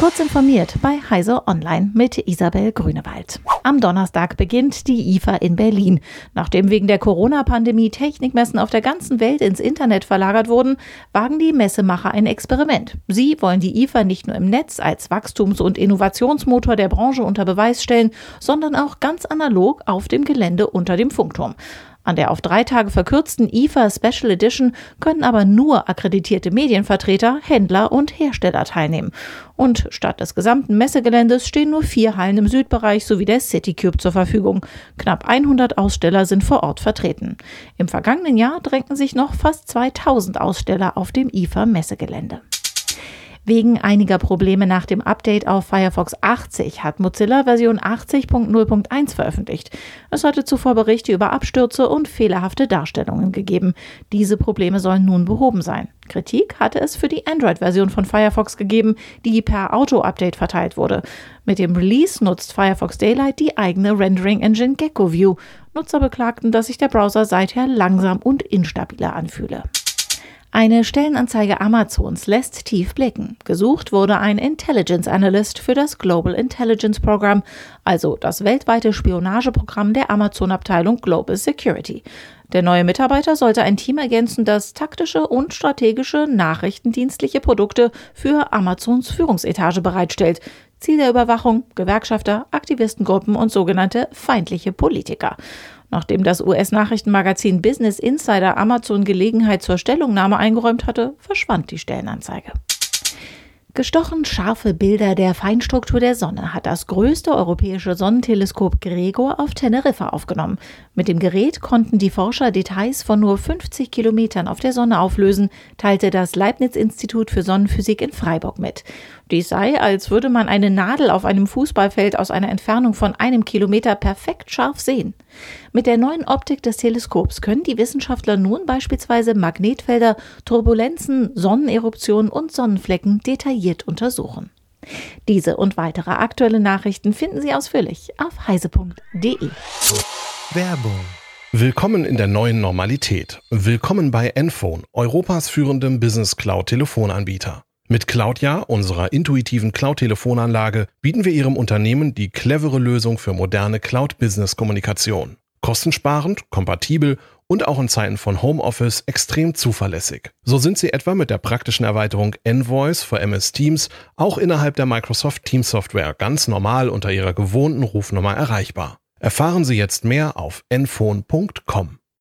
Kurz informiert bei Heise Online mit Isabel Grünewald. Am Donnerstag beginnt die IFA in Berlin. Nachdem wegen der Corona-Pandemie Technikmessen auf der ganzen Welt ins Internet verlagert wurden, wagen die Messemacher ein Experiment. Sie wollen die IFA nicht nur im Netz als Wachstums- und Innovationsmotor der Branche unter Beweis stellen, sondern auch ganz analog auf dem Gelände unter dem Funkturm. An der auf drei Tage verkürzten IFA Special Edition können aber nur akkreditierte Medienvertreter, Händler und Hersteller teilnehmen. Und statt des gesamten Messegeländes stehen nur vier Hallen im Südbereich sowie der Citycube zur Verfügung. Knapp 100 Aussteller sind vor Ort vertreten. Im vergangenen Jahr drängten sich noch fast 2000 Aussteller auf dem IFA Messegelände. Wegen einiger Probleme nach dem Update auf Firefox 80 hat Mozilla Version 80.0.1 veröffentlicht. Es hatte zuvor Berichte über Abstürze und fehlerhafte Darstellungen gegeben. Diese Probleme sollen nun behoben sein. Kritik hatte es für die Android-Version von Firefox gegeben, die per Auto-Update verteilt wurde. Mit dem Release nutzt Firefox Daylight die eigene Rendering-Engine GeckoView. Nutzer beklagten, dass sich der Browser seither langsam und instabiler anfühle. Eine Stellenanzeige Amazons lässt tief blicken. Gesucht wurde ein Intelligence Analyst für das Global Intelligence Program, also das weltweite Spionageprogramm der Amazon-Abteilung Global Security. Der neue Mitarbeiter sollte ein Team ergänzen, das taktische und strategische nachrichtendienstliche Produkte für Amazons Führungsetage bereitstellt. Ziel der Überwachung Gewerkschafter, Aktivistengruppen und sogenannte feindliche Politiker. Nachdem das US-Nachrichtenmagazin Business Insider Amazon Gelegenheit zur Stellungnahme eingeräumt hatte, verschwand die Stellenanzeige. Gestochen scharfe Bilder der Feinstruktur der Sonne hat das größte europäische Sonnenteleskop Gregor auf Teneriffa aufgenommen. Mit dem Gerät konnten die Forscher Details von nur 50 Kilometern auf der Sonne auflösen, teilte das Leibniz-Institut für Sonnenphysik in Freiburg mit. Dies sei, als würde man eine Nadel auf einem Fußballfeld aus einer Entfernung von einem Kilometer perfekt scharf sehen. Mit der neuen Optik des Teleskops können die Wissenschaftler nun beispielsweise Magnetfelder, Turbulenzen, Sonneneruptionen und Sonnenflecken detailliert untersuchen. Diese und weitere aktuelle Nachrichten finden Sie ausführlich auf heise.de. Werbung Willkommen in der neuen Normalität. Willkommen bei Enphone, Europas führendem Business Cloud Telefonanbieter. Mit Cloudja, unserer intuitiven Cloud-Telefonanlage, bieten wir Ihrem Unternehmen die clevere Lösung für moderne Cloud-Business-Kommunikation. Kostensparend, kompatibel und auch in Zeiten von Homeoffice extrem zuverlässig. So sind Sie etwa mit der praktischen Erweiterung Envoice für MS Teams auch innerhalb der Microsoft Teams Software ganz normal unter Ihrer gewohnten Rufnummer erreichbar. Erfahren Sie jetzt mehr auf enphone.com.